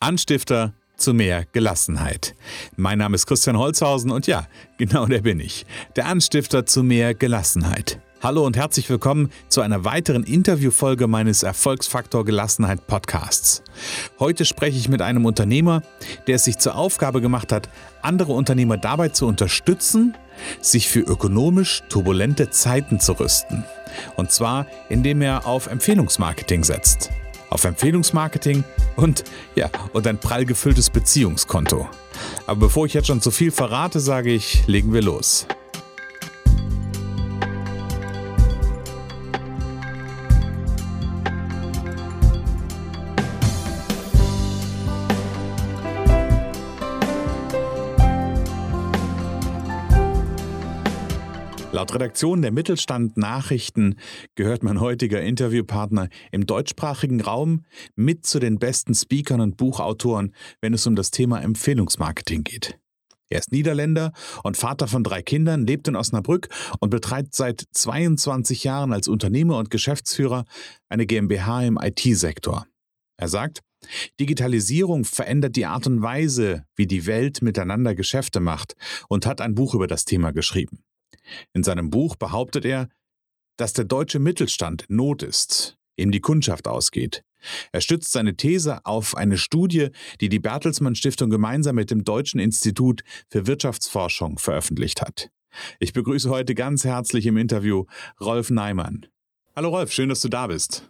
Anstifter zu mehr Gelassenheit. Mein Name ist Christian Holzhausen und ja, genau der bin ich. Der Anstifter zu mehr Gelassenheit. Hallo und herzlich willkommen zu einer weiteren Interviewfolge meines Erfolgsfaktor Gelassenheit Podcasts. Heute spreche ich mit einem Unternehmer, der es sich zur Aufgabe gemacht hat, andere Unternehmer dabei zu unterstützen, sich für ökonomisch turbulente Zeiten zu rüsten. Und zwar, indem er auf Empfehlungsmarketing setzt auf Empfehlungsmarketing und ja, und ein prall gefülltes Beziehungskonto. Aber bevor ich jetzt schon zu viel verrate, sage ich, legen wir los. Laut Redaktion der Mittelstand Nachrichten gehört mein heutiger Interviewpartner im deutschsprachigen Raum mit zu den besten Speakern und Buchautoren, wenn es um das Thema Empfehlungsmarketing geht. Er ist Niederländer und Vater von drei Kindern, lebt in Osnabrück und betreibt seit 22 Jahren als Unternehmer und Geschäftsführer eine GmbH im IT-Sektor. Er sagt, Digitalisierung verändert die Art und Weise, wie die Welt miteinander Geschäfte macht und hat ein Buch über das Thema geschrieben. In seinem Buch behauptet er, dass der deutsche Mittelstand in Not ist, ihm die Kundschaft ausgeht. Er stützt seine These auf eine Studie, die die Bertelsmann Stiftung gemeinsam mit dem Deutschen Institut für Wirtschaftsforschung veröffentlicht hat. Ich begrüße heute ganz herzlich im Interview Rolf Neimann. Hallo Rolf, schön, dass du da bist.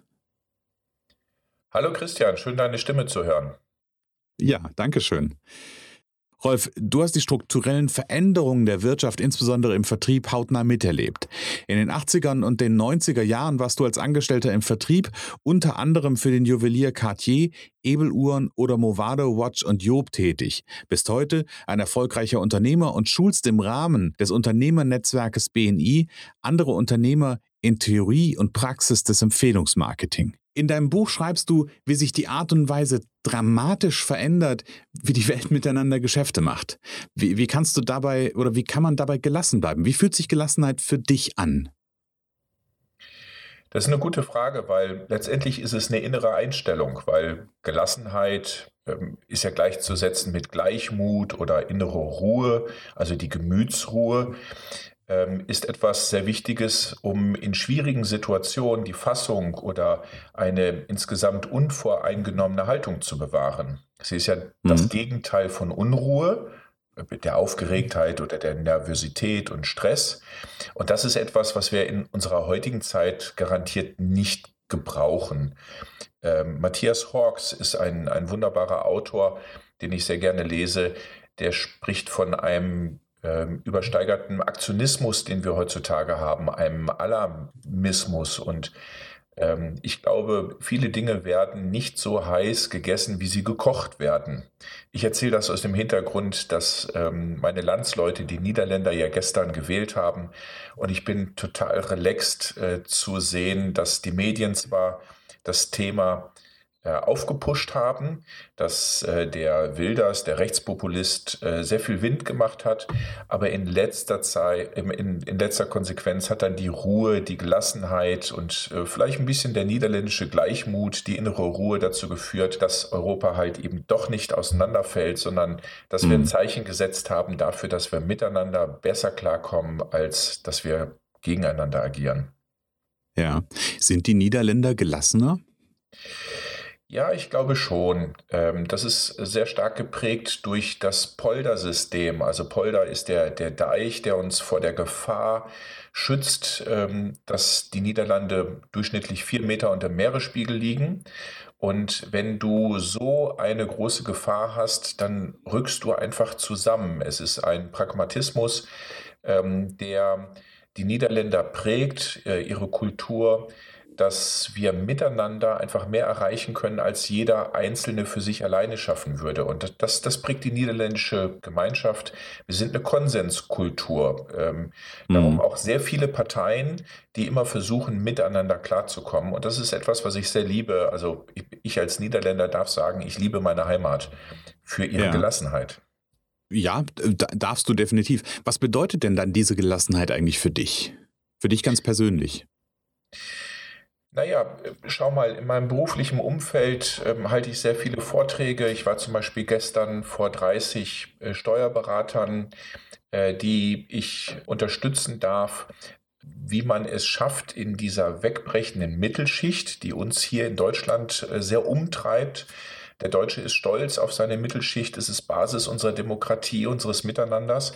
Hallo Christian, schön deine Stimme zu hören. Ja, danke schön. Rolf, du hast die strukturellen Veränderungen der Wirtschaft, insbesondere im Vertrieb, hautnah miterlebt. In den 80ern und den 90er Jahren warst du als Angestellter im Vertrieb, unter anderem für den Juwelier Cartier, Ebeluhren oder Movado Watch und Job tätig. Bist heute ein erfolgreicher Unternehmer und schulst im Rahmen des Unternehmernetzwerkes BNI andere Unternehmer in Theorie und Praxis des Empfehlungsmarketing. In deinem Buch schreibst du, wie sich die Art und Weise dramatisch verändert, wie die Welt miteinander Geschäfte macht. Wie, wie kannst du dabei oder wie kann man dabei gelassen bleiben? Wie fühlt sich Gelassenheit für dich an? Das ist eine gute Frage, weil letztendlich ist es eine innere Einstellung, weil Gelassenheit ähm, ist ja gleichzusetzen mit Gleichmut oder innere Ruhe, also die Gemütsruhe. Ähm, ist etwas sehr Wichtiges, um in schwierigen Situationen die Fassung oder eine insgesamt unvoreingenommene Haltung zu bewahren. Sie ist ja mhm. das Gegenteil von Unruhe, der Aufgeregtheit oder der Nervosität und Stress. Und das ist etwas, was wir in unserer heutigen Zeit garantiert nicht gebrauchen. Ähm, Matthias Hawks ist ein, ein wunderbarer Autor, den ich sehr gerne lese. Der spricht von einem ähm, übersteigerten Aktionismus, den wir heutzutage haben, einem Alarmismus. Und ähm, ich glaube, viele Dinge werden nicht so heiß gegessen, wie sie gekocht werden. Ich erzähle das aus dem Hintergrund, dass ähm, meine Landsleute, die Niederländer, ja gestern gewählt haben. Und ich bin total relaxed äh, zu sehen, dass die Medien zwar das Thema aufgepusht haben, dass äh, der Wilders, der Rechtspopulist, äh, sehr viel Wind gemacht hat, aber in letzter Zeit, in, in letzter Konsequenz hat dann die Ruhe, die Gelassenheit und vielleicht ein bisschen der niederländische Gleichmut, die innere Ruhe dazu geführt, dass Europa halt eben doch nicht auseinanderfällt, sondern dass mhm. wir ein mhm. Zeichen gesetzt haben dafür, dass wir miteinander besser klarkommen, als dass wir gegeneinander agieren. Ja, sind die Niederländer gelassener? Ja, ich glaube schon. Ähm, das ist sehr stark geprägt durch das Poldersystem. Also Polder ist der, der Deich, der uns vor der Gefahr schützt, ähm, dass die Niederlande durchschnittlich vier Meter unter Meeresspiegel liegen. Und wenn du so eine große Gefahr hast, dann rückst du einfach zusammen. Es ist ein Pragmatismus, ähm, der die Niederländer prägt, äh, ihre Kultur dass wir miteinander einfach mehr erreichen können, als jeder Einzelne für sich alleine schaffen würde. Und das, das prägt die niederländische Gemeinschaft. Wir sind eine Konsenskultur. Ähm, mhm. Darum auch sehr viele Parteien, die immer versuchen, miteinander klarzukommen. Und das ist etwas, was ich sehr liebe. Also ich, ich als Niederländer darf sagen, ich liebe meine Heimat für ihre ja. Gelassenheit. Ja, darfst du definitiv. Was bedeutet denn dann diese Gelassenheit eigentlich für dich? Für dich ganz persönlich? Naja, schau mal, in meinem beruflichen Umfeld ähm, halte ich sehr viele Vorträge. Ich war zum Beispiel gestern vor 30 äh, Steuerberatern, äh, die ich unterstützen darf, wie man es schafft, in dieser wegbrechenden Mittelschicht, die uns hier in Deutschland äh, sehr umtreibt, der Deutsche ist stolz auf seine Mittelschicht. Es ist Basis unserer Demokratie, unseres Miteinanders.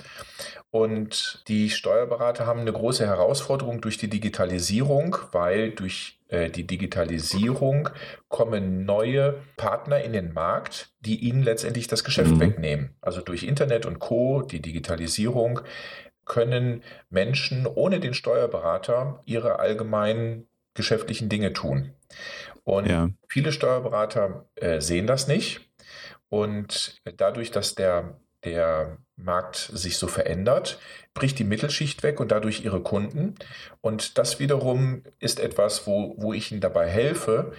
Und die Steuerberater haben eine große Herausforderung durch die Digitalisierung, weil durch äh, die Digitalisierung kommen neue Partner in den Markt, die ihnen letztendlich das Geschäft mhm. wegnehmen. Also durch Internet und Co, die Digitalisierung, können Menschen ohne den Steuerberater ihre allgemeinen geschäftlichen Dinge tun. Und ja. viele Steuerberater äh, sehen das nicht. Und dadurch, dass der, der Markt sich so verändert, bricht die Mittelschicht weg und dadurch ihre Kunden. Und das wiederum ist etwas, wo, wo ich ihnen dabei helfe,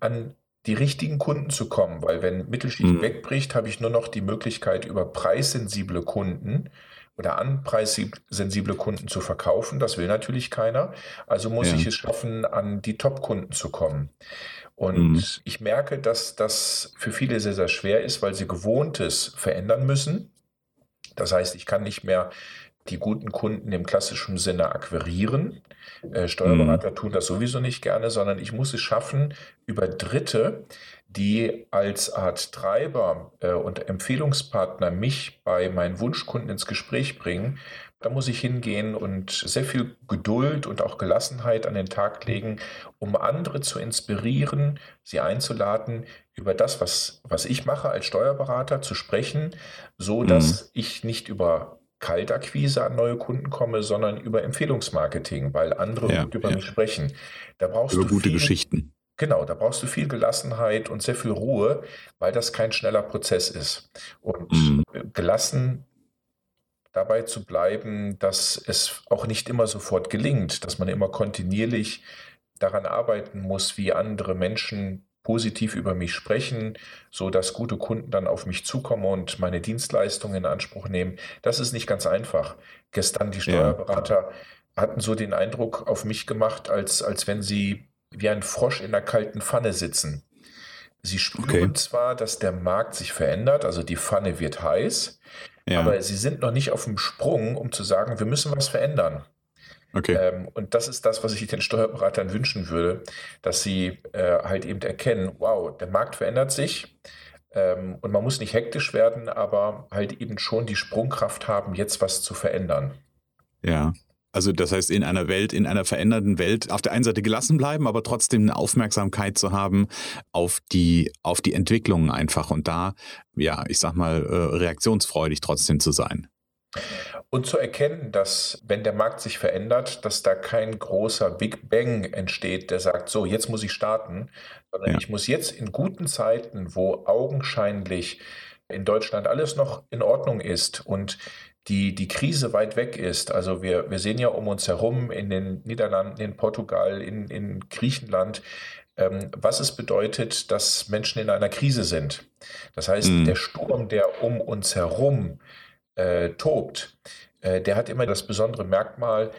an die richtigen Kunden zu kommen. Weil wenn Mittelschicht mhm. wegbricht, habe ich nur noch die Möglichkeit, über preissensible Kunden oder an preissensible Kunden zu verkaufen. Das will natürlich keiner. Also muss ja. ich es schaffen, an die Top-Kunden zu kommen. Und mhm. ich merke, dass das für viele sehr, sehr schwer ist, weil sie Gewohntes verändern müssen. Das heißt, ich kann nicht mehr die guten Kunden im klassischen Sinne akquirieren. Äh, Steuerberater mhm. tun das sowieso nicht gerne, sondern ich muss es schaffen, über Dritte die als Art Treiber äh, und Empfehlungspartner mich bei meinen Wunschkunden ins Gespräch bringen, da muss ich hingehen und sehr viel Geduld und auch Gelassenheit an den Tag legen, um andere zu inspirieren, sie einzuladen, über das, was, was ich mache als Steuerberater, zu sprechen, so dass mhm. ich nicht über Kaltakquise an neue Kunden komme, sondern über Empfehlungsmarketing, weil andere ja, über ja. mich sprechen. Da brauchst über du gute viel, Geschichten. Genau, da brauchst du viel Gelassenheit und sehr viel Ruhe, weil das kein schneller Prozess ist. Und mhm. gelassen dabei zu bleiben, dass es auch nicht immer sofort gelingt, dass man immer kontinuierlich daran arbeiten muss, wie andere Menschen positiv über mich sprechen, so dass gute Kunden dann auf mich zukommen und meine Dienstleistungen in Anspruch nehmen. Das ist nicht ganz einfach. Gestern die Steuerberater ja. hatten so den Eindruck auf mich gemacht, als, als wenn sie wie ein Frosch in einer kalten Pfanne sitzen. Sie spüren okay. zwar, dass der Markt sich verändert, also die Pfanne wird heiß, ja. aber sie sind noch nicht auf dem Sprung, um zu sagen, wir müssen was verändern. Okay. Ähm, und das ist das, was ich den Steuerberatern wünschen würde, dass sie äh, halt eben erkennen, wow, der Markt verändert sich ähm, und man muss nicht hektisch werden, aber halt eben schon die Sprungkraft haben, jetzt was zu verändern. Ja. Also das heißt, in einer Welt, in einer veränderten Welt auf der einen Seite gelassen bleiben, aber trotzdem eine Aufmerksamkeit zu haben auf die, auf die Entwicklungen einfach und da, ja, ich sag mal, äh, reaktionsfreudig trotzdem zu sein. Und zu erkennen, dass wenn der Markt sich verändert, dass da kein großer Big Bang entsteht, der sagt, so, jetzt muss ich starten, sondern ja. ich muss jetzt in guten Zeiten, wo augenscheinlich in Deutschland alles noch in Ordnung ist und die, die Krise weit weg ist. Also wir, wir sehen ja um uns herum in den Niederlanden, in Portugal, in, in Griechenland, ähm, was es bedeutet, dass Menschen in einer Krise sind. Das heißt, mhm. der Sturm, der um uns herum äh, tobt, äh, der hat immer das besondere Merkmal,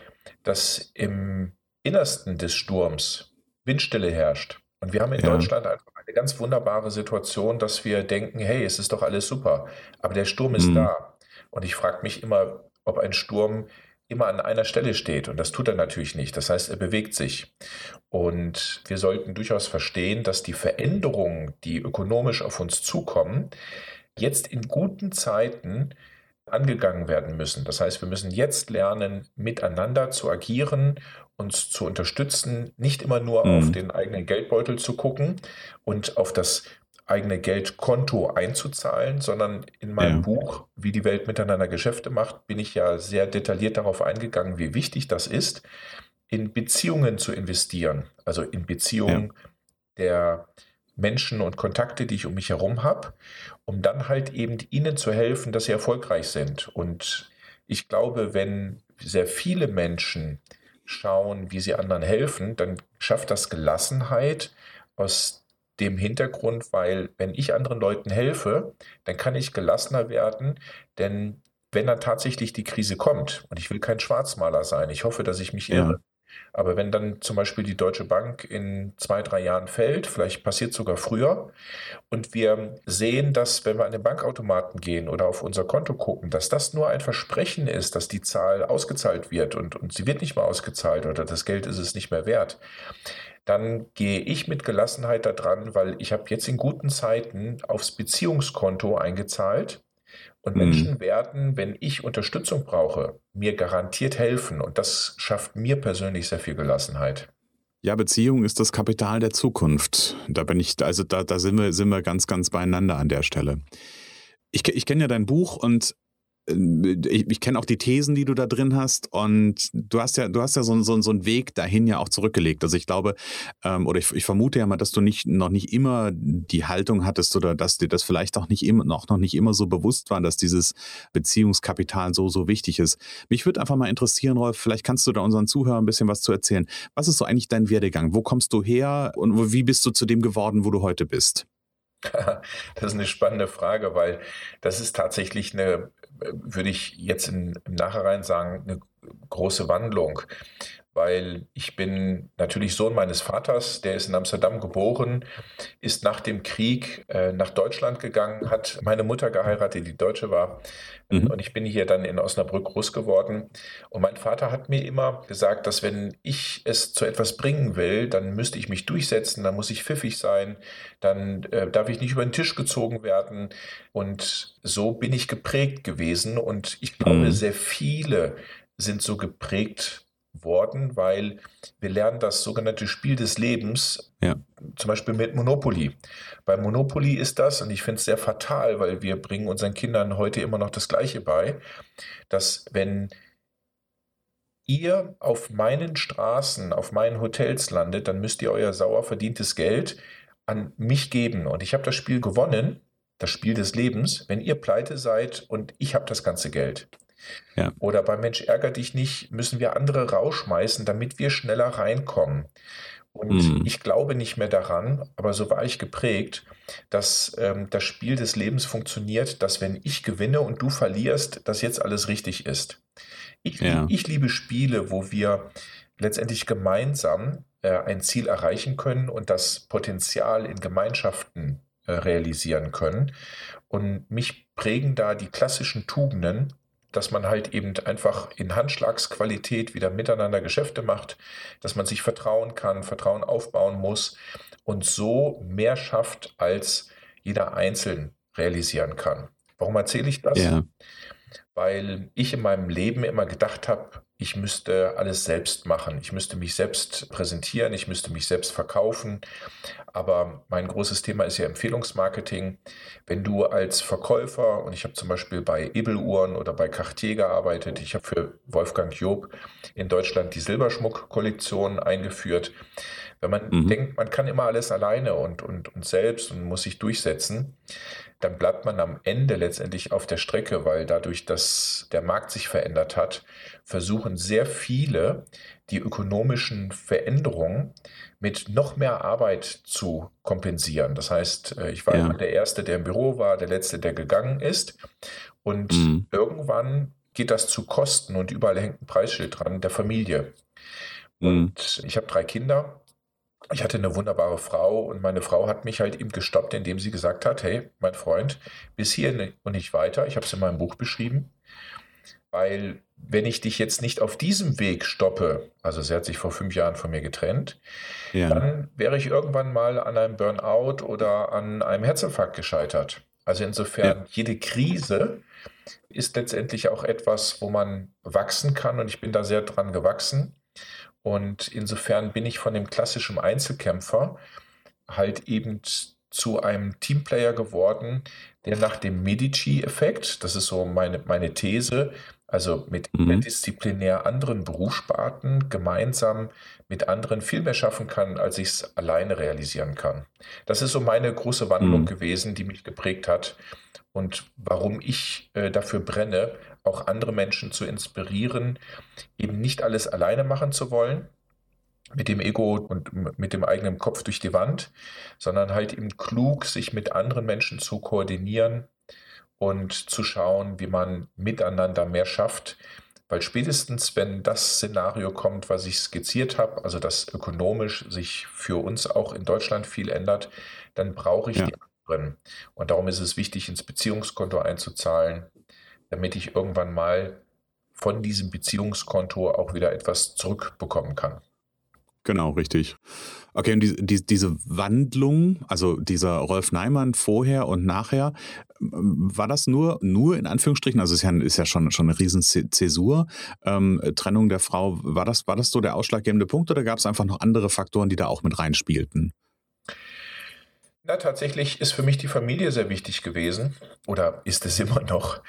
dass im Innersten des Sturms Windstille herrscht. Und wir haben in ja. Deutschland einfach eine ganz wunderbare Situation, dass wir denken, hey, es ist doch alles super, aber der Sturm ist mhm. da. Und ich frage mich immer, ob ein Sturm immer an einer Stelle steht. Und das tut er natürlich nicht. Das heißt, er bewegt sich. Und wir sollten durchaus verstehen, dass die Veränderungen, die ökonomisch auf uns zukommen, jetzt in guten Zeiten angegangen werden müssen. Das heißt, wir müssen jetzt lernen, miteinander zu agieren, uns zu unterstützen, nicht immer nur mhm. auf den eigenen Geldbeutel zu gucken und auf das eigene Geldkonto einzuzahlen, sondern in meinem ja. Buch, wie die Welt miteinander Geschäfte macht, bin ich ja sehr detailliert darauf eingegangen, wie wichtig das ist, in Beziehungen zu investieren, also in Beziehungen ja. der Menschen und Kontakte, die ich um mich herum habe, um dann halt eben ihnen zu helfen, dass sie erfolgreich sind. Und ich glaube, wenn sehr viele Menschen schauen, wie sie anderen helfen, dann schafft das Gelassenheit, aus dem Hintergrund, weil wenn ich anderen Leuten helfe, dann kann ich gelassener werden, denn wenn dann tatsächlich die Krise kommt, und ich will kein Schwarzmaler sein, ich hoffe, dass ich mich irre, Aber wenn dann zum Beispiel die Deutsche Bank in zwei, drei Jahren fällt, vielleicht passiert sogar früher, und wir sehen, dass wenn wir an den Bankautomaten gehen oder auf unser Konto gucken, dass das nur ein Versprechen ist, dass die Zahl ausgezahlt wird und, und sie wird nicht mehr ausgezahlt oder das Geld ist es nicht mehr wert, dann gehe ich mit Gelassenheit da dran, weil ich habe jetzt in guten Zeiten aufs Beziehungskonto eingezahlt und mhm. Menschen werden, wenn ich Unterstützung brauche, mir garantiert helfen. Und das schafft mir persönlich sehr viel Gelassenheit. Ja, Beziehung ist das Kapital der Zukunft. Da bin ich, also da, da sind wir, sind wir ganz, ganz beieinander an der Stelle. Ich, ich kenne ja dein Buch und ich, ich kenne auch die Thesen, die du da drin hast und du hast ja, du hast ja so, so, so einen Weg dahin ja auch zurückgelegt. Also ich glaube, ähm, oder ich, ich, vermute ja mal, dass du nicht, noch nicht immer die Haltung hattest oder dass dir das vielleicht auch nicht immer, noch, noch nicht immer so bewusst war, dass dieses Beziehungskapital so, so wichtig ist. Mich würde einfach mal interessieren, Rolf, vielleicht kannst du da unseren Zuhörern ein bisschen was zu erzählen. Was ist so eigentlich dein Werdegang? Wo kommst du her und wie bist du zu dem geworden, wo du heute bist? Das ist eine spannende Frage, weil das ist tatsächlich eine würde ich jetzt im Nachhinein sagen, eine große Wandlung weil ich bin natürlich Sohn meines Vaters, der ist in Amsterdam geboren, ist nach dem Krieg äh, nach Deutschland gegangen, hat meine Mutter geheiratet, die Deutsche war. Mhm. Und ich bin hier dann in Osnabrück groß geworden. Und mein Vater hat mir immer gesagt, dass wenn ich es zu etwas bringen will, dann müsste ich mich durchsetzen, dann muss ich pfiffig sein, dann äh, darf ich nicht über den Tisch gezogen werden. Und so bin ich geprägt gewesen. Und ich glaube, mhm. sehr viele sind so geprägt worden, weil wir lernen das sogenannte Spiel des Lebens, ja. zum Beispiel mit Monopoly. Bei Monopoly ist das, und ich finde es sehr fatal, weil wir bringen unseren Kindern heute immer noch das Gleiche bei, dass wenn ihr auf meinen Straßen, auf meinen Hotels landet, dann müsst ihr euer sauer verdientes Geld an mich geben. Und ich habe das Spiel gewonnen, das Spiel des Lebens, wenn ihr pleite seid und ich habe das ganze Geld. Ja. Oder bei Mensch ärger dich nicht, müssen wir andere rausschmeißen, damit wir schneller reinkommen. Und mhm. ich glaube nicht mehr daran, aber so war ich geprägt, dass ähm, das Spiel des Lebens funktioniert, dass wenn ich gewinne und du verlierst, dass jetzt alles richtig ist. Ich, ja. ich liebe Spiele, wo wir letztendlich gemeinsam äh, ein Ziel erreichen können und das Potenzial in Gemeinschaften äh, realisieren können. Und mich prägen da die klassischen Tugenden, dass man halt eben einfach in Handschlagsqualität wieder miteinander Geschäfte macht, dass man sich vertrauen kann, Vertrauen aufbauen muss und so mehr schafft, als jeder einzeln realisieren kann. Warum erzähle ich das? Ja. Weil ich in meinem Leben immer gedacht habe, ich müsste alles selbst machen. Ich müsste mich selbst präsentieren, ich müsste mich selbst verkaufen. Aber mein großes Thema ist ja Empfehlungsmarketing. Wenn du als Verkäufer, und ich habe zum Beispiel bei Ebeluhren oder bei Cartier gearbeitet, ich habe für Wolfgang Job in Deutschland die Silberschmuck-Kollektion eingeführt. Wenn man mhm. denkt, man kann immer alles alleine und, und, und selbst und muss sich durchsetzen, dann bleibt man am Ende letztendlich auf der Strecke, weil dadurch, dass der Markt sich verändert hat, versuchen sehr viele die ökonomischen Veränderungen mit noch mehr Arbeit zu kompensieren. Das heißt, äh, ich war ja. immer der Erste, der im Büro war, der Letzte, der gegangen ist. Und mhm. irgendwann geht das zu Kosten und überall hängt ein Preisschild dran der Familie. Mhm. Und ich habe drei Kinder ich hatte eine wunderbare Frau und meine Frau hat mich halt eben gestoppt, indem sie gesagt hat, hey, mein Freund, bis hier und nicht weiter. Ich habe es in meinem Buch beschrieben, weil wenn ich dich jetzt nicht auf diesem Weg stoppe, also sie hat sich vor fünf Jahren von mir getrennt, ja. dann wäre ich irgendwann mal an einem Burnout oder an einem Herzinfarkt gescheitert. Also insofern, ja. jede Krise ist letztendlich auch etwas, wo man wachsen kann und ich bin da sehr dran gewachsen. Und insofern bin ich von dem klassischen Einzelkämpfer halt eben zu einem Teamplayer geworden, der nach dem Medici-Effekt, das ist so meine, meine These, also mit mhm. disziplinär anderen Berufssparten gemeinsam mit anderen viel mehr schaffen kann, als ich es alleine realisieren kann. Das ist so meine große Wandlung mhm. gewesen, die mich geprägt hat und warum ich äh, dafür brenne, auch andere Menschen zu inspirieren, eben nicht alles alleine machen zu wollen, mit dem Ego und mit dem eigenen Kopf durch die Wand, sondern halt eben klug, sich mit anderen Menschen zu koordinieren und zu schauen, wie man miteinander mehr schafft, Weil spätestens, wenn das Szenario kommt, was ich skizziert habe, also dass ökonomisch sich für uns auch in Deutschland viel ändert, dann brauche ich ja. die anderen. Und darum ist es wichtig, ins Beziehungskonto einzuzahlen, damit ich irgendwann mal von diesem Beziehungskonto auch wieder etwas zurückbekommen kann. Genau, richtig. Okay, und die, die, diese Wandlung, also dieser Rolf Neimann vorher und nachher, war das nur, nur in Anführungsstrichen, also ist ja, ist ja schon, schon eine riesen Zäsur, ähm, Trennung der Frau, war das, war das so der ausschlaggebende Punkt oder gab es einfach noch andere Faktoren, die da auch mit reinspielten? Na, tatsächlich ist für mich die Familie sehr wichtig gewesen oder ist es immer noch.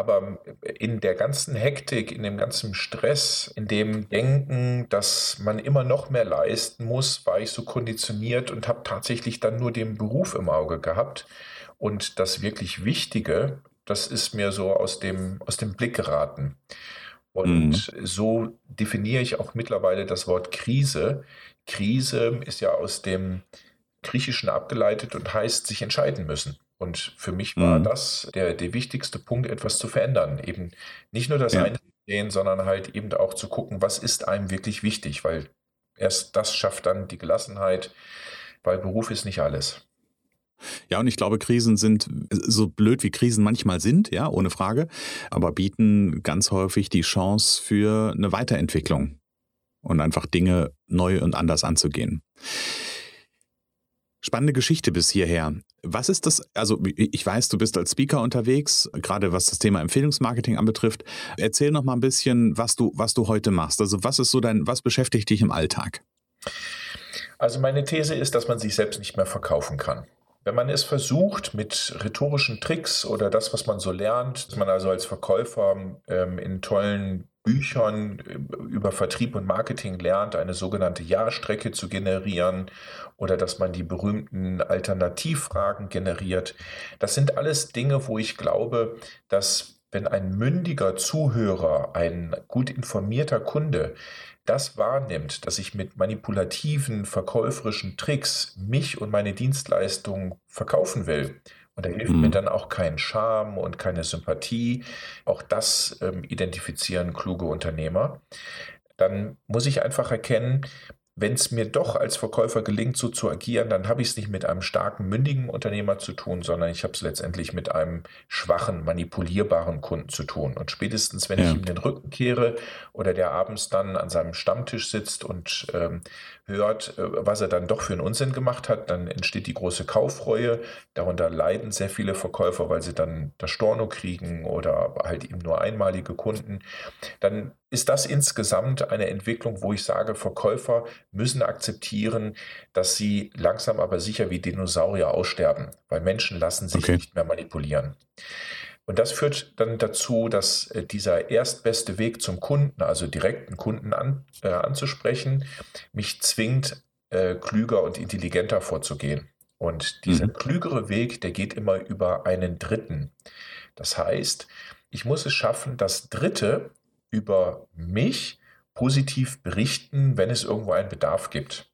Aber in der ganzen Hektik, in dem ganzen Stress, in dem Denken, dass man immer noch mehr leisten muss, war ich so konditioniert und habe tatsächlich dann nur den Beruf im Auge gehabt. Und das wirklich Wichtige, das ist mir so aus dem, aus dem Blick geraten. Und mhm. so definiere ich auch mittlerweile das Wort Krise. Krise ist ja aus dem Griechischen abgeleitet und heißt sich entscheiden müssen. Und für mich war mhm. das der, der wichtigste Punkt, etwas zu verändern. Eben nicht nur das ja. eine sehen, sondern halt eben auch zu gucken, was ist einem wirklich wichtig, weil erst das schafft dann die Gelassenheit, weil Beruf ist nicht alles. Ja, und ich glaube, Krisen sind so blöd, wie Krisen manchmal sind, ja, ohne Frage, aber bieten ganz häufig die Chance für eine Weiterentwicklung und einfach Dinge neu und anders anzugehen. Spannende Geschichte bis hierher. Was ist das? Also, ich weiß, du bist als Speaker unterwegs, gerade was das Thema Empfehlungsmarketing anbetrifft. Erzähl noch mal ein bisschen, was du, was du heute machst. Also, was ist so dein, was beschäftigt dich im Alltag? Also, meine These ist, dass man sich selbst nicht mehr verkaufen kann. Wenn man es versucht mit rhetorischen Tricks oder das, was man so lernt, dass man also als Verkäufer ähm, in tollen Büchern äh, über Vertrieb und Marketing lernt, eine sogenannte Jahrstrecke zu generieren oder dass man die berühmten Alternativfragen generiert. Das sind alles Dinge, wo ich glaube, dass wenn ein mündiger Zuhörer, ein gut informierter Kunde das wahrnimmt, dass ich mit manipulativen, verkäuferischen Tricks mich und meine Dienstleistung verkaufen will, und da hilft mhm. mir dann auch kein Charme und keine Sympathie. Auch das ähm, identifizieren kluge Unternehmer. Dann muss ich einfach erkennen, wenn es mir doch als Verkäufer gelingt, so zu agieren, dann habe ich es nicht mit einem starken, mündigen Unternehmer zu tun, sondern ich habe es letztendlich mit einem schwachen, manipulierbaren Kunden zu tun. Und spätestens, wenn ja. ich ihm den Rücken kehre oder der abends dann an seinem Stammtisch sitzt und ähm, hört, äh, was er dann doch für einen Unsinn gemacht hat, dann entsteht die große Kaufreue. Darunter leiden sehr viele Verkäufer, weil sie dann das Storno kriegen oder halt eben nur einmalige Kunden. Dann ist das insgesamt eine Entwicklung, wo ich sage, Verkäufer müssen akzeptieren, dass sie langsam aber sicher wie Dinosaurier aussterben, weil Menschen lassen sich okay. nicht mehr manipulieren. Und das führt dann dazu, dass äh, dieser erstbeste Weg zum Kunden, also direkten Kunden an, äh, anzusprechen, mich zwingt, äh, klüger und intelligenter vorzugehen. Und dieser mhm. klügere Weg, der geht immer über einen Dritten. Das heißt, ich muss es schaffen, dass Dritte über mich positiv berichten, wenn es irgendwo einen Bedarf gibt.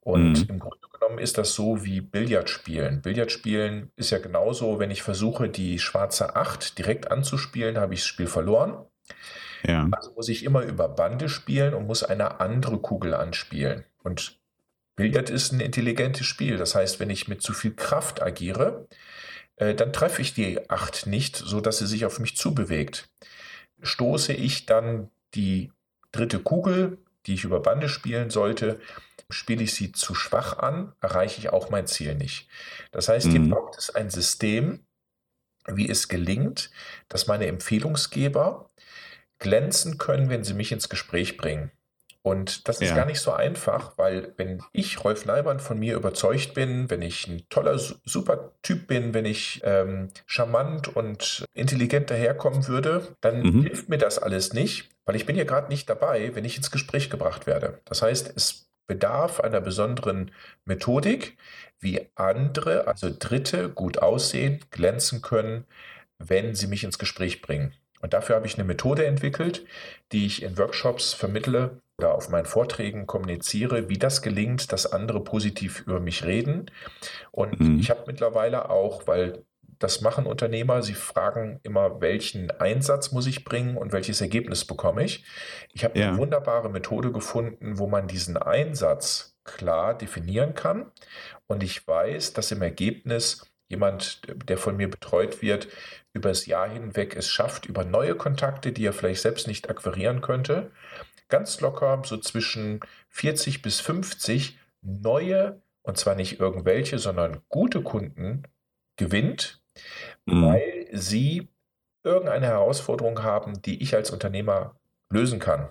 Und mhm. im Grunde genommen ist das so wie Billardspielen. Billardspielen ist ja genauso, wenn ich versuche, die schwarze Acht direkt anzuspielen, habe ich das Spiel verloren. Ja. Also muss ich immer über Bande spielen und muss eine andere Kugel anspielen. Und Billard ist ein intelligentes Spiel. Das heißt, wenn ich mit zu viel Kraft agiere, äh, dann treffe ich die Acht nicht, sodass sie sich auf mich zubewegt stoße ich dann die dritte Kugel, die ich über Bande spielen sollte, spiele ich sie zu schwach an, erreiche ich auch mein Ziel nicht. Das heißt, hier mhm. braucht es ein System, wie es gelingt, dass meine Empfehlungsgeber glänzen können, wenn sie mich ins Gespräch bringen. Und das ist ja. gar nicht so einfach, weil wenn ich, Rolf Leiband, von mir überzeugt bin, wenn ich ein toller, super Typ bin, wenn ich ähm, charmant und intelligent daherkommen würde, dann mhm. hilft mir das alles nicht, weil ich bin ja gerade nicht dabei, wenn ich ins Gespräch gebracht werde. Das heißt, es bedarf einer besonderen Methodik, wie andere, also Dritte, gut aussehen, glänzen können, wenn sie mich ins Gespräch bringen. Und dafür habe ich eine Methode entwickelt, die ich in Workshops vermittle, oder auf meinen Vorträgen kommuniziere, wie das gelingt, dass andere positiv über mich reden. Und mhm. ich habe mittlerweile auch, weil das machen Unternehmer. Sie fragen immer, welchen Einsatz muss ich bringen und welches Ergebnis bekomme ich. Ich habe ja. eine wunderbare Methode gefunden, wo man diesen Einsatz klar definieren kann. Und ich weiß, dass im Ergebnis jemand, der von mir betreut wird, über das Jahr hinweg es schafft, über neue Kontakte, die er vielleicht selbst nicht akquirieren könnte, ganz locker so zwischen 40 bis 50 neue, und zwar nicht irgendwelche, sondern gute Kunden gewinnt, mhm. weil sie irgendeine Herausforderung haben, die ich als Unternehmer lösen kann.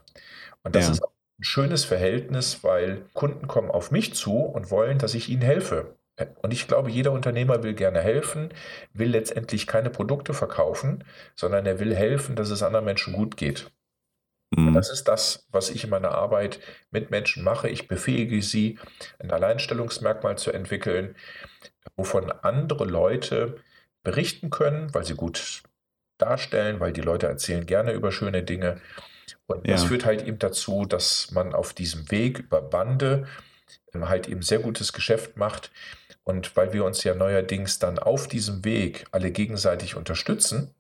Und das ja. ist ein schönes Verhältnis, weil Kunden kommen auf mich zu und wollen, dass ich ihnen helfe. Und ich glaube, jeder Unternehmer will gerne helfen, will letztendlich keine Produkte verkaufen, sondern er will helfen, dass es anderen Menschen gut geht. Mhm. Das ist das, was ich in meiner Arbeit mit Menschen mache. Ich befähige sie, ein Alleinstellungsmerkmal zu entwickeln, wovon andere Leute berichten können, weil sie gut darstellen, weil die Leute erzählen gerne über schöne Dinge. Und ja. das führt halt eben dazu, dass man auf diesem Weg über Bande ähm, halt eben sehr gutes Geschäft macht. Und weil wir uns ja neuerdings dann auf diesem Weg alle gegenseitig unterstützen,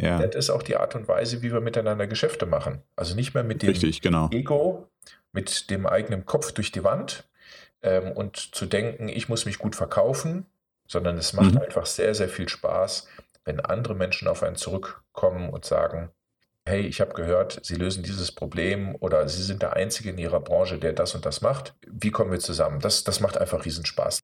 ja. Das ist auch die Art und Weise, wie wir miteinander Geschäfte machen. Also nicht mehr mit dem Richtig, genau. Ego, mit dem eigenen Kopf durch die Wand ähm, und zu denken, ich muss mich gut verkaufen, sondern es macht mhm. einfach sehr, sehr viel Spaß, wenn andere Menschen auf einen zurückkommen und sagen, hey, ich habe gehört, Sie lösen dieses Problem oder Sie sind der Einzige in Ihrer Branche, der das und das macht. Wie kommen wir zusammen? Das, das macht einfach Riesenspaß.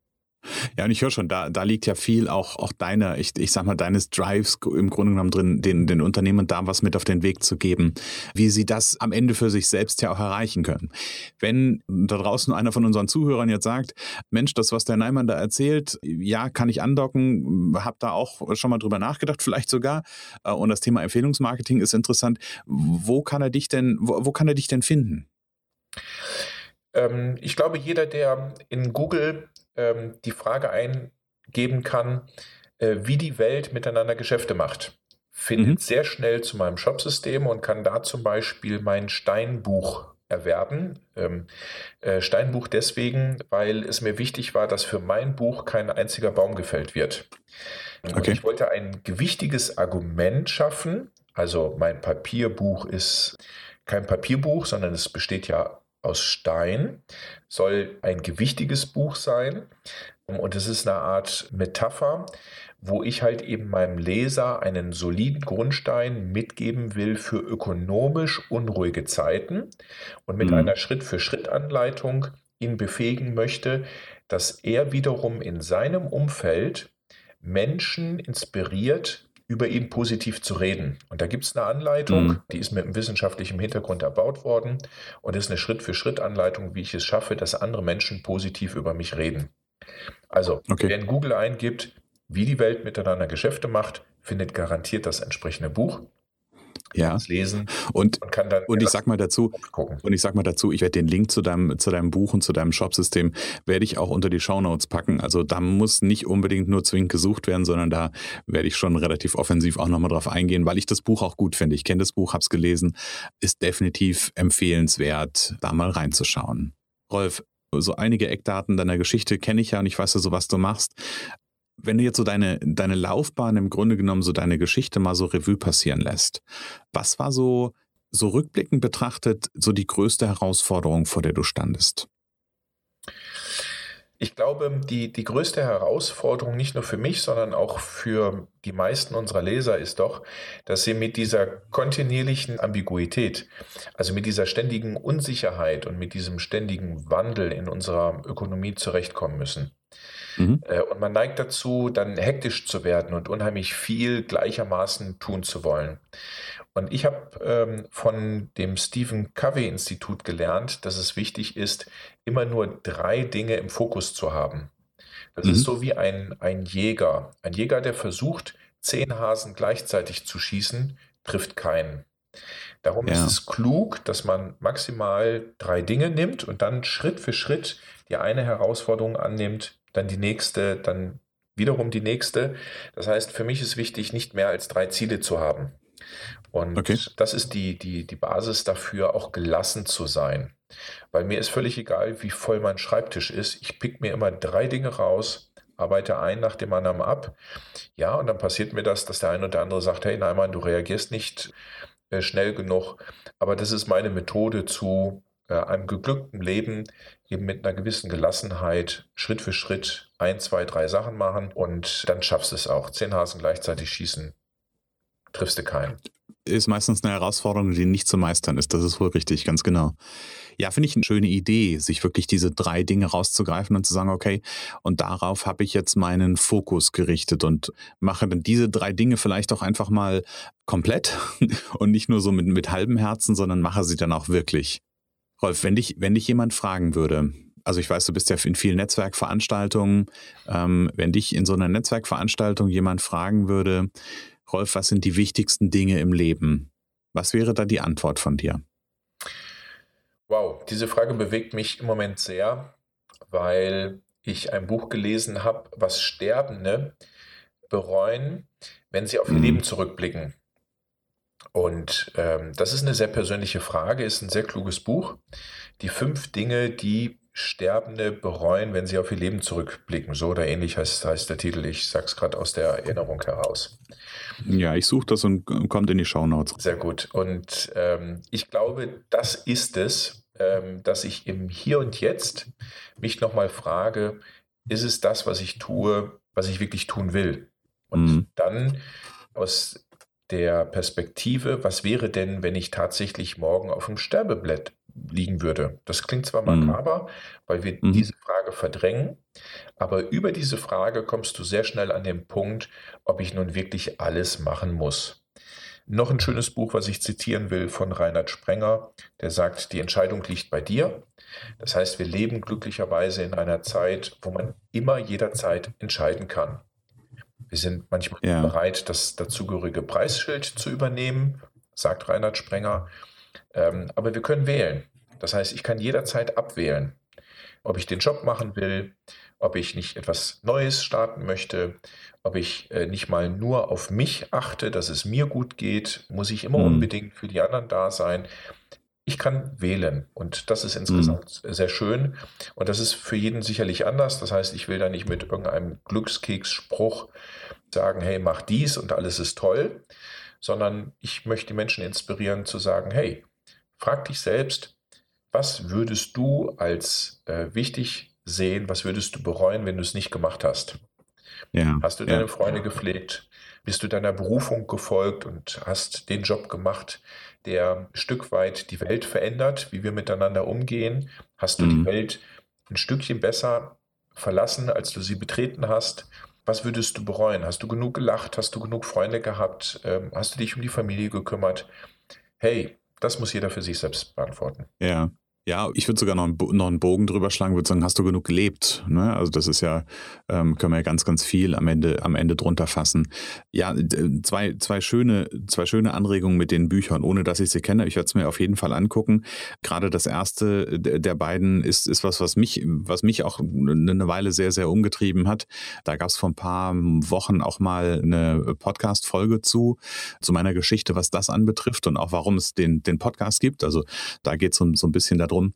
Ja, und ich höre schon, da, da liegt ja viel auch, auch deiner, ich, ich sag mal, deines Drives im Grunde genommen drin, den, den Unternehmen da was mit auf den Weg zu geben, wie sie das am Ende für sich selbst ja auch erreichen können. Wenn da draußen einer von unseren Zuhörern jetzt sagt, Mensch, das, was der Neimann da erzählt, ja, kann ich andocken, hab da auch schon mal drüber nachgedacht, vielleicht sogar, äh, und das Thema Empfehlungsmarketing ist interessant, wo kann er dich denn, wo, wo kann er dich denn finden? Ähm, ich glaube, jeder, der in Google ähm, die Frage eingeben kann, äh, wie die Welt miteinander Geschäfte macht, findet mhm. sehr schnell zu meinem Shopsystem und kann da zum Beispiel mein Steinbuch erwerben. Ähm, äh, Steinbuch deswegen, weil es mir wichtig war, dass für mein Buch kein einziger Baum gefällt wird. Okay. ich wollte ein gewichtiges Argument schaffen. Also mein Papierbuch ist kein Papierbuch, sondern es besteht ja aus Stein, soll ein gewichtiges Buch sein. Und es ist eine Art Metapher, wo ich halt eben meinem Leser einen soliden Grundstein mitgeben will für ökonomisch unruhige Zeiten und mit mhm. einer Schritt-für-Schritt-Anleitung ihn befähigen möchte, dass er wiederum in seinem Umfeld Menschen inspiriert, über ihn positiv zu reden. Und da gibt es eine Anleitung, mhm. die ist mit einem wissenschaftlichen Hintergrund erbaut worden und ist eine Schritt-für-Schritt-Anleitung, wie ich es schaffe, dass andere Menschen positiv über mich reden. Also, okay. wer in Google eingibt, wie die Welt miteinander Geschäfte macht, findet garantiert das entsprechende Buch ja. lesen und, und kann dann und ich sag mal dazu gucken. und ich sag mal dazu, ich werde den Link zu deinem zu deinem Buch und zu deinem Shopsystem werde ich auch unter die Shownotes packen. Also da muss nicht unbedingt nur zwingend gesucht werden, sondern da werde ich schon relativ offensiv auch nochmal drauf eingehen, weil ich das Buch auch gut finde. Ich kenne das Buch, habe es gelesen, ist definitiv empfehlenswert, da mal reinzuschauen. Rolf, so einige Eckdaten deiner Geschichte kenne ich ja und ich weiß ja so, was du machst wenn du jetzt so deine, deine Laufbahn im Grunde genommen, so deine Geschichte mal so Revue passieren lässt, was war so, so rückblickend betrachtet, so die größte Herausforderung, vor der du standest? Ich glaube, die, die größte Herausforderung nicht nur für mich, sondern auch für die meisten unserer Leser ist doch, dass sie mit dieser kontinuierlichen Ambiguität, also mit dieser ständigen Unsicherheit und mit diesem ständigen Wandel in unserer Ökonomie zurechtkommen müssen. Mhm. Äh, und man neigt dazu, dann hektisch zu werden und unheimlich viel gleichermaßen tun zu wollen. Und ich habe ähm, von dem Stephen Covey Institut gelernt, dass es wichtig ist, immer nur drei Dinge im Fokus zu haben. Das mhm. ist so wie ein, ein Jäger. Ein Jäger, der versucht, zehn Hasen gleichzeitig zu schießen, trifft keinen. Darum ja. ist es klug, dass man maximal drei Dinge nimmt und dann Schritt für Schritt die eine Herausforderung annimmt, dann die nächste, dann wiederum die nächste. Das heißt, für mich ist wichtig, nicht mehr als drei Ziele zu haben. Und okay. das ist die, die, die Basis dafür, auch gelassen zu sein. Weil mir ist völlig egal, wie voll mein Schreibtisch ist. Ich pick mir immer drei Dinge raus, arbeite ein nach dem anderen ab. Ja, und dann passiert mir das, dass der eine oder andere sagt, hey Neumann, du reagierst nicht äh, schnell genug. Aber das ist meine Methode zu äh, einem geglückten Leben, eben mit einer gewissen Gelassenheit Schritt für Schritt ein, zwei, drei Sachen machen und dann schaffst du es auch. Zehn Hasen gleichzeitig schießen, triffst du keinen. Ist meistens eine Herausforderung, die nicht zu meistern ist. Das ist wohl richtig, ganz genau. Ja, finde ich eine schöne Idee, sich wirklich diese drei Dinge rauszugreifen und zu sagen, okay, und darauf habe ich jetzt meinen Fokus gerichtet und mache dann diese drei Dinge vielleicht auch einfach mal komplett und nicht nur so mit, mit halbem Herzen, sondern mache sie dann auch wirklich. Rolf, wenn dich, wenn dich jemand fragen würde, also ich weiß, du bist ja in vielen Netzwerkveranstaltungen, ähm, wenn dich in so einer Netzwerkveranstaltung jemand fragen würde, Rolf, was sind die wichtigsten Dinge im Leben? Was wäre da die Antwort von dir? Wow, diese Frage bewegt mich im Moment sehr, weil ich ein Buch gelesen habe, was Sterbende bereuen, wenn sie auf ihr mhm. Leben zurückblicken. Und ähm, das ist eine sehr persönliche Frage, ist ein sehr kluges Buch. Die fünf Dinge, die Sterbende bereuen, wenn sie auf ihr Leben zurückblicken. So oder ähnlich heißt, heißt der Titel. Ich sage es gerade aus der Erinnerung heraus. Ja, ich suche das und kommt in die Shownotes. Sehr gut. Und ähm, ich glaube, das ist es, ähm, dass ich im Hier und Jetzt mich nochmal frage, ist es das, was ich tue, was ich wirklich tun will? Und mhm. dann aus der Perspektive, was wäre denn, wenn ich tatsächlich morgen auf dem Sterbeblatt liegen würde. Das klingt zwar mhm. makaber, mhm. weil wir mhm. diese Frage verdrängen, aber über diese Frage kommst du sehr schnell an den Punkt, ob ich nun wirklich alles machen muss. Noch ein schönes Buch, was ich zitieren will von Reinhard Sprenger, der sagt, die Entscheidung liegt bei dir. Das heißt, wir leben glücklicherweise in einer Zeit, wo man immer jederzeit entscheiden kann. Wir sind manchmal ja. bereit, das dazugehörige Preisschild zu übernehmen, sagt Reinhard Sprenger. Ähm, aber wir können wählen. Das heißt, ich kann jederzeit abwählen, ob ich den Job machen will, ob ich nicht etwas Neues starten möchte, ob ich äh, nicht mal nur auf mich achte, dass es mir gut geht, muss ich immer mhm. unbedingt für die anderen da sein. Ich kann wählen und das ist insgesamt mhm. sehr schön und das ist für jeden sicherlich anders. Das heißt, ich will da nicht mit irgendeinem Glückskeksspruch sagen, hey, mach dies und alles ist toll, sondern ich möchte die Menschen inspirieren zu sagen, hey, frag dich selbst, was würdest du als äh, wichtig sehen, was würdest du bereuen, wenn du es nicht gemacht hast? Ja, hast du deine ja. Freunde gepflegt? Bist du deiner Berufung gefolgt und hast den Job gemacht, der ein Stück weit die Welt verändert, wie wir miteinander umgehen? Hast du mhm. die Welt ein Stückchen besser verlassen, als du sie betreten hast? Was würdest du bereuen? Hast du genug gelacht? Hast du genug Freunde gehabt? Ähm, hast du dich um die Familie gekümmert? Hey, das muss jeder für sich selbst beantworten. Ja. Ja, ich würde sogar noch einen, noch einen Bogen drüber schlagen, würde sagen, hast du genug gelebt? Ne? Also das ist ja, ähm, können wir ja ganz, ganz viel am Ende, am Ende drunter fassen. Ja, zwei, zwei, schöne, zwei schöne Anregungen mit den Büchern, ohne dass ich sie kenne. Ich werde es mir auf jeden Fall angucken. Gerade das erste der beiden ist, ist was, was mich, was mich auch eine Weile sehr, sehr umgetrieben hat. Da gab es vor ein paar Wochen auch mal eine Podcast-Folge zu, zu meiner Geschichte, was das anbetrifft und auch warum es den, den Podcast gibt. Also da geht es so, so ein bisschen darum, drum.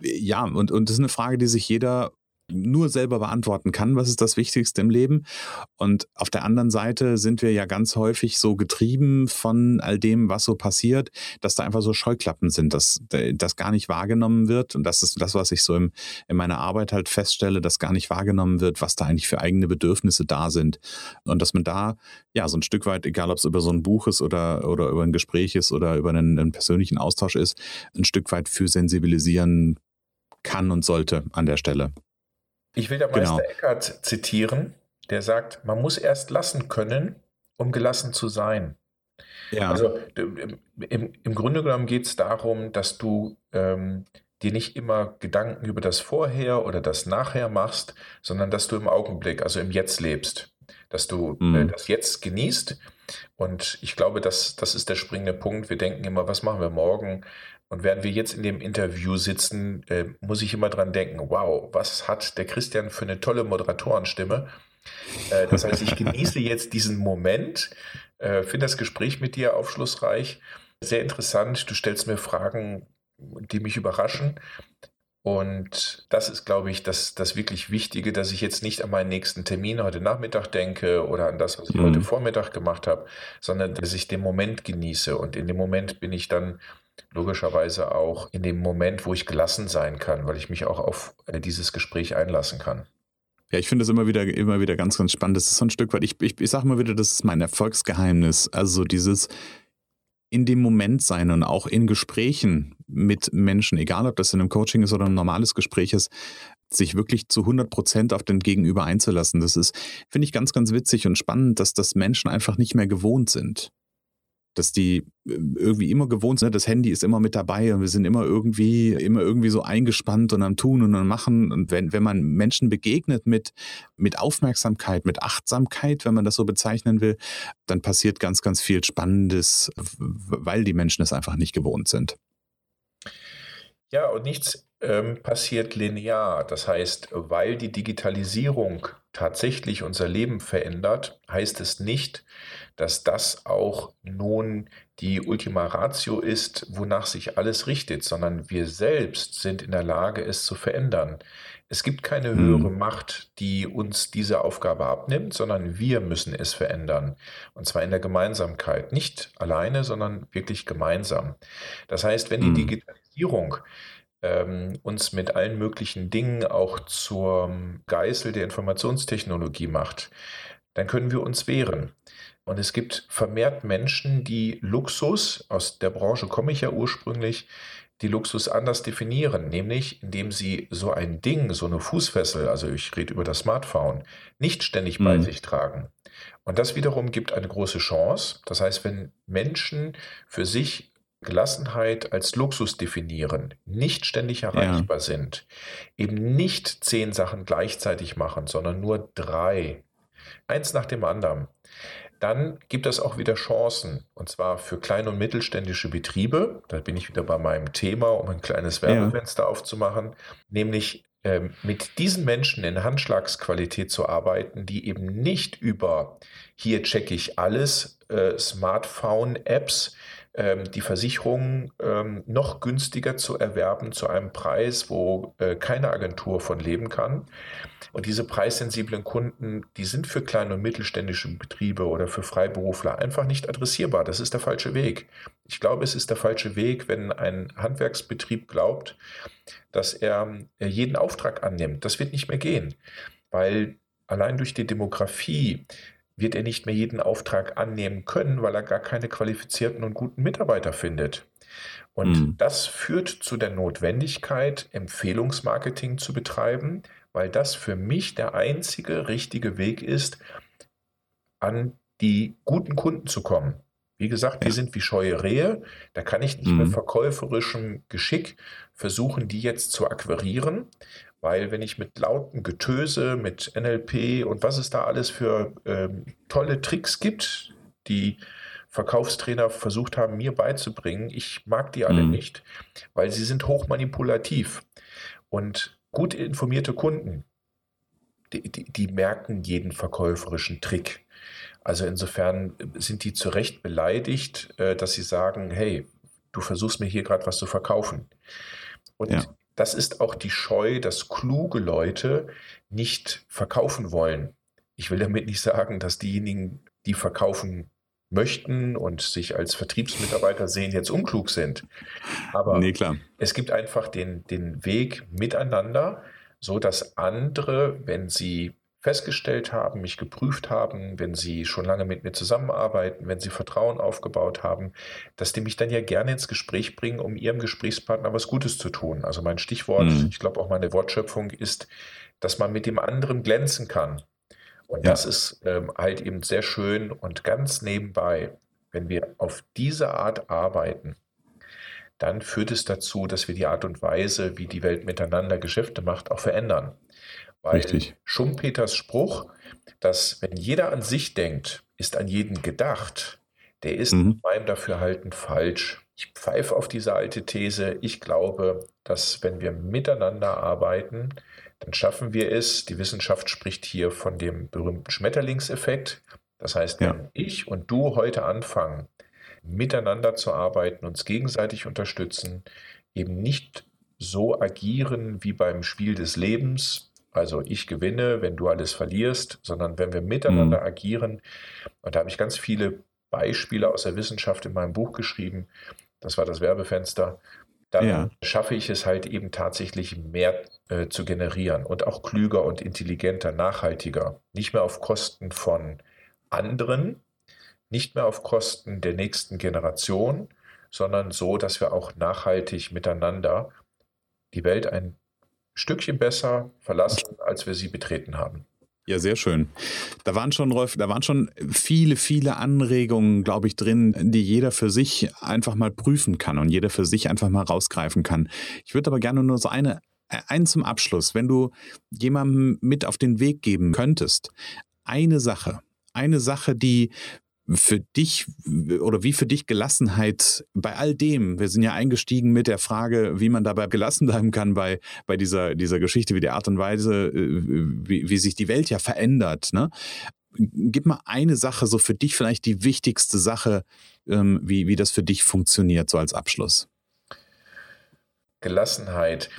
Ja, und, und das ist eine Frage, die sich jeder nur selber beantworten kann, was ist das Wichtigste im Leben. Und auf der anderen Seite sind wir ja ganz häufig so getrieben von all dem, was so passiert, dass da einfach so Scheuklappen sind, dass das gar nicht wahrgenommen wird. Und das ist das, was ich so im, in meiner Arbeit halt feststelle, dass gar nicht wahrgenommen wird, was da eigentlich für eigene Bedürfnisse da sind. Und dass man da ja so ein Stück weit, egal ob es über so ein Buch ist oder, oder über ein Gespräch ist oder über einen, einen persönlichen Austausch ist, ein Stück weit für sensibilisieren kann und sollte an der Stelle. Ich will der Meister genau. Eckhart zitieren, der sagt, man muss erst lassen können, um gelassen zu sein. Ja. Also im, im Grunde genommen geht es darum, dass du ähm, dir nicht immer Gedanken über das Vorher oder das Nachher machst, sondern dass du im Augenblick, also im Jetzt lebst, dass du äh, mhm. äh, das Jetzt genießt. Und ich glaube, das, das ist der springende Punkt. Wir denken immer, was machen wir morgen? Und während wir jetzt in dem Interview sitzen, äh, muss ich immer dran denken, wow, was hat der Christian für eine tolle Moderatorenstimme. Äh, das heißt, ich genieße jetzt diesen Moment, äh, finde das Gespräch mit dir aufschlussreich, sehr interessant. Du stellst mir Fragen, die mich überraschen. Und das ist, glaube ich, das, das wirklich Wichtige, dass ich jetzt nicht an meinen nächsten Termin heute Nachmittag denke oder an das, was ich mhm. heute Vormittag gemacht habe, sondern dass ich den Moment genieße. Und in dem Moment bin ich dann logischerweise auch in dem Moment, wo ich gelassen sein kann, weil ich mich auch auf äh, dieses Gespräch einlassen kann. Ja, ich finde das immer wieder, immer wieder ganz, ganz spannend. Das ist so ein Stück weit, ich, ich, ich sage mal wieder, das ist mein Erfolgsgeheimnis. Also dieses in dem Moment sein und auch in Gesprächen mit Menschen, egal ob das in einem Coaching ist oder ein normales Gespräch ist, sich wirklich zu 100 Prozent auf den Gegenüber einzulassen. Das ist, finde ich, ganz, ganz witzig und spannend, dass das Menschen einfach nicht mehr gewohnt sind dass die äh, irgendwie immer gewohnt sind, das Handy ist immer mit dabei und wir sind immer irgendwie, immer irgendwie so eingespannt und am Tun und am Machen. Und wenn, wenn man Menschen begegnet mit, mit Aufmerksamkeit, mit Achtsamkeit, wenn man das so bezeichnen will, dann passiert ganz, ganz viel Spannendes, weil die Menschen es einfach nicht gewohnt sind. Ja, und nichts ähm, passiert linear. Das heißt, weil die Digitalisierung tatsächlich unser Leben verändert, heißt es nicht, dass das auch nun die Ultima Ratio ist, wonach sich alles richtet, sondern wir selbst sind in der Lage, es zu verändern. Es gibt keine höhere mhm. Macht, die uns diese Aufgabe abnimmt, sondern wir müssen es verändern. Und zwar in der Gemeinsamkeit. Nicht alleine, sondern wirklich gemeinsam. Das heißt, wenn die mhm. Digitalisierung ähm, uns mit allen möglichen Dingen auch zur Geißel der Informationstechnologie macht, dann können wir uns wehren. Und es gibt vermehrt Menschen, die Luxus, aus der Branche komme ich ja ursprünglich, die Luxus anders definieren, nämlich indem sie so ein Ding, so eine Fußfessel, also ich rede über das Smartphone, nicht ständig bei mhm. sich tragen. Und das wiederum gibt eine große Chance. Das heißt, wenn Menschen für sich Gelassenheit als Luxus definieren, nicht ständig erreichbar ja. sind, eben nicht zehn Sachen gleichzeitig machen, sondern nur drei, eins nach dem anderen, dann gibt es auch wieder Chancen, und zwar für kleine und mittelständische Betriebe. Da bin ich wieder bei meinem Thema, um ein kleines Werbefenster ja. aufzumachen, nämlich ähm, mit diesen Menschen in Handschlagsqualität zu arbeiten, die eben nicht über hier checke ich alles, äh, Smartphone-Apps, ähm, die Versicherung ähm, noch günstiger zu erwerben zu einem Preis, wo äh, keine Agentur von leben kann. Und diese preissensiblen Kunden, die sind für kleine und mittelständische Betriebe oder für Freiberufler einfach nicht adressierbar. Das ist der falsche Weg. Ich glaube, es ist der falsche Weg, wenn ein Handwerksbetrieb glaubt, dass er äh, jeden Auftrag annimmt. Das wird nicht mehr gehen, weil allein durch die Demografie wird er nicht mehr jeden Auftrag annehmen können, weil er gar keine qualifizierten und guten Mitarbeiter findet. Und mhm. das führt zu der Notwendigkeit, Empfehlungsmarketing zu betreiben, weil das für mich der einzige richtige Weg ist, an die guten Kunden zu kommen. Wie gesagt, die ja. sind wie scheue Rehe. Da kann ich nicht mhm. mit verkäuferischem Geschick versuchen, die jetzt zu akquirieren, weil wenn ich mit lauten Getöse, mit NLP und was es da alles für ähm, tolle Tricks gibt, die Verkaufstrainer versucht haben, mir beizubringen, ich mag die alle mhm. nicht, weil sie sind hochmanipulativ. Und gut informierte Kunden, die, die, die merken jeden verkäuferischen Trick. Also insofern sind die zu Recht beleidigt, äh, dass sie sagen, hey, du versuchst mir hier gerade was zu verkaufen. Und ja das ist auch die Scheu, dass kluge Leute nicht verkaufen wollen. Ich will damit nicht sagen, dass diejenigen, die verkaufen möchten und sich als Vertriebsmitarbeiter sehen, jetzt unklug sind. Aber nee, es gibt einfach den, den Weg miteinander, so dass andere, wenn sie festgestellt haben, mich geprüft haben, wenn sie schon lange mit mir zusammenarbeiten, wenn sie Vertrauen aufgebaut haben, dass die mich dann ja gerne ins Gespräch bringen, um ihrem Gesprächspartner was Gutes zu tun. Also mein Stichwort, mhm. ich glaube auch meine Wortschöpfung ist, dass man mit dem anderen glänzen kann. Und ja. das ist ähm, halt eben sehr schön und ganz nebenbei, wenn wir auf diese Art arbeiten, dann führt es dazu, dass wir die Art und Weise, wie die Welt miteinander Geschäfte macht, auch verändern. Weil Richtig. Schumpeters Spruch, dass wenn jeder an sich denkt, ist an jeden gedacht, der ist mhm. meinem Dafürhalten falsch. Ich pfeife auf diese alte These. Ich glaube, dass wenn wir miteinander arbeiten, dann schaffen wir es. Die Wissenschaft spricht hier von dem berühmten Schmetterlingseffekt. Das heißt, wenn ja. ich und du heute anfangen, miteinander zu arbeiten, uns gegenseitig unterstützen, eben nicht so agieren wie beim Spiel des Lebens, also ich gewinne, wenn du alles verlierst, sondern wenn wir miteinander mhm. agieren, und da habe ich ganz viele Beispiele aus der Wissenschaft in meinem Buch geschrieben, das war das Werbefenster, dann ja. schaffe ich es halt eben tatsächlich mehr äh, zu generieren und auch klüger und intelligenter, nachhaltiger. Nicht mehr auf Kosten von anderen, nicht mehr auf Kosten der nächsten Generation, sondern so, dass wir auch nachhaltig miteinander die Welt ein Stückchen besser verlassen, als wir sie betreten haben. Ja, sehr schön. Da waren schon, Rolf, da waren schon viele, viele Anregungen, glaube ich, drin, die jeder für sich einfach mal prüfen kann und jeder für sich einfach mal rausgreifen kann. Ich würde aber gerne nur so eine, einen zum Abschluss, wenn du jemandem mit auf den Weg geben könntest, eine Sache, eine Sache, die für dich oder wie für dich Gelassenheit bei all dem, wir sind ja eingestiegen mit der Frage, wie man dabei gelassen bleiben kann bei, bei dieser, dieser Geschichte, wie die Art und Weise, äh, wie, wie sich die Welt ja verändert. Ne? Gib mal eine Sache, so für dich vielleicht die wichtigste Sache, ähm, wie, wie das für dich funktioniert, so als Abschluss. Gelassenheit.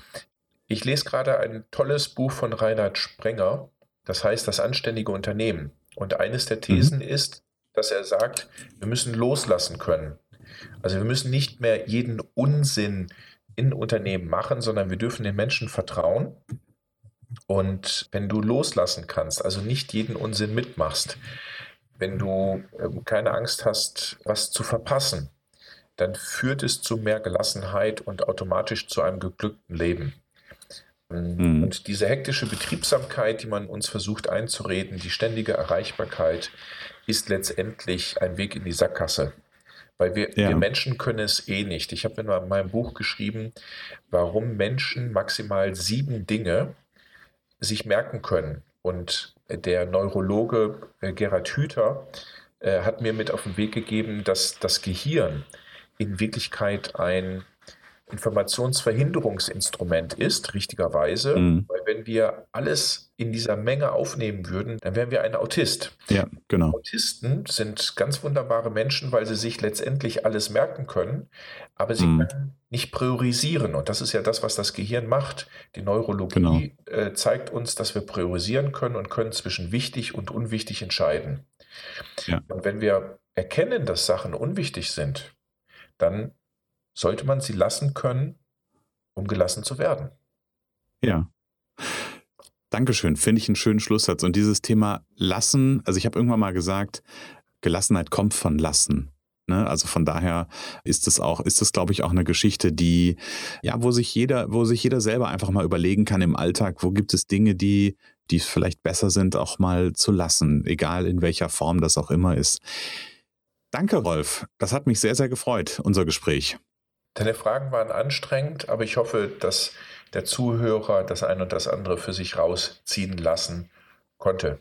Ich lese gerade ein tolles Buch von Reinhard Sprenger, das heißt Das anständige Unternehmen. Und eines der Thesen mhm. ist, dass er sagt, wir müssen loslassen können. Also wir müssen nicht mehr jeden Unsinn in Unternehmen machen, sondern wir dürfen den Menschen vertrauen. Und wenn du loslassen kannst, also nicht jeden Unsinn mitmachst, wenn du ähm, keine Angst hast, was zu verpassen, dann führt es zu mehr Gelassenheit und automatisch zu einem geglückten Leben. Mhm. Und diese hektische Betriebsamkeit, die man uns versucht einzureden, die ständige Erreichbarkeit, ist letztendlich ein Weg in die Sackgasse. Weil wir, ja. wir Menschen können es eh nicht. Ich habe in meinem Buch geschrieben, warum Menschen maximal sieben Dinge sich merken können. Und der Neurologe äh, Gerhard Hüther äh, hat mir mit auf den Weg gegeben, dass das Gehirn in Wirklichkeit ein Informationsverhinderungsinstrument ist, richtigerweise, mhm. weil wenn wir alles in dieser Menge aufnehmen würden, dann wären wir ein Autist. Ja, genau. Autisten sind ganz wunderbare Menschen, weil sie sich letztendlich alles merken können, aber sie mhm. können nicht priorisieren. Und das ist ja das, was das Gehirn macht. Die Neurologie genau. äh, zeigt uns, dass wir priorisieren können und können zwischen wichtig und unwichtig entscheiden. Ja. Und wenn wir erkennen, dass Sachen unwichtig sind, dann sollte man sie lassen können, um gelassen zu werden. Ja. Dankeschön, finde ich einen schönen Schlusssatz. Und dieses Thema lassen, also ich habe irgendwann mal gesagt, Gelassenheit kommt von lassen. Ne? Also von daher ist es auch, ist es, glaube ich, auch eine Geschichte, die, ja, wo sich jeder, wo sich jeder selber einfach mal überlegen kann im Alltag, wo gibt es Dinge, die, die vielleicht besser sind, auch mal zu lassen, egal in welcher Form das auch immer ist. Danke, Rolf. Das hat mich sehr, sehr gefreut, unser Gespräch. Deine Fragen waren anstrengend, aber ich hoffe, dass der Zuhörer das eine und das andere für sich rausziehen lassen konnte.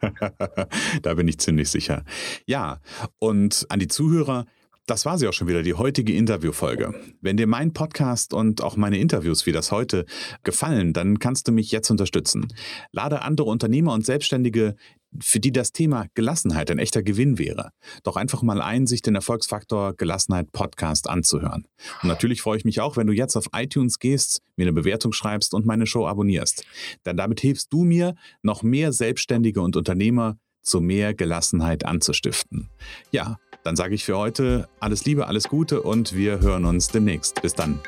da bin ich ziemlich sicher. Ja, und an die Zuhörer, das war sie auch schon wieder, die heutige Interviewfolge. Wenn dir mein Podcast und auch meine Interviews wie das heute gefallen, dann kannst du mich jetzt unterstützen. Lade andere Unternehmer und Selbstständige, für die das Thema Gelassenheit ein echter Gewinn wäre, doch einfach mal ein, sich den Erfolgsfaktor Gelassenheit Podcast anzuhören. Und natürlich freue ich mich auch, wenn du jetzt auf iTunes gehst, mir eine Bewertung schreibst und meine Show abonnierst. Denn damit hilfst du mir, noch mehr Selbstständige und Unternehmer zu mehr Gelassenheit anzustiften. Ja, dann sage ich für heute alles Liebe, alles Gute und wir hören uns demnächst. Bis dann.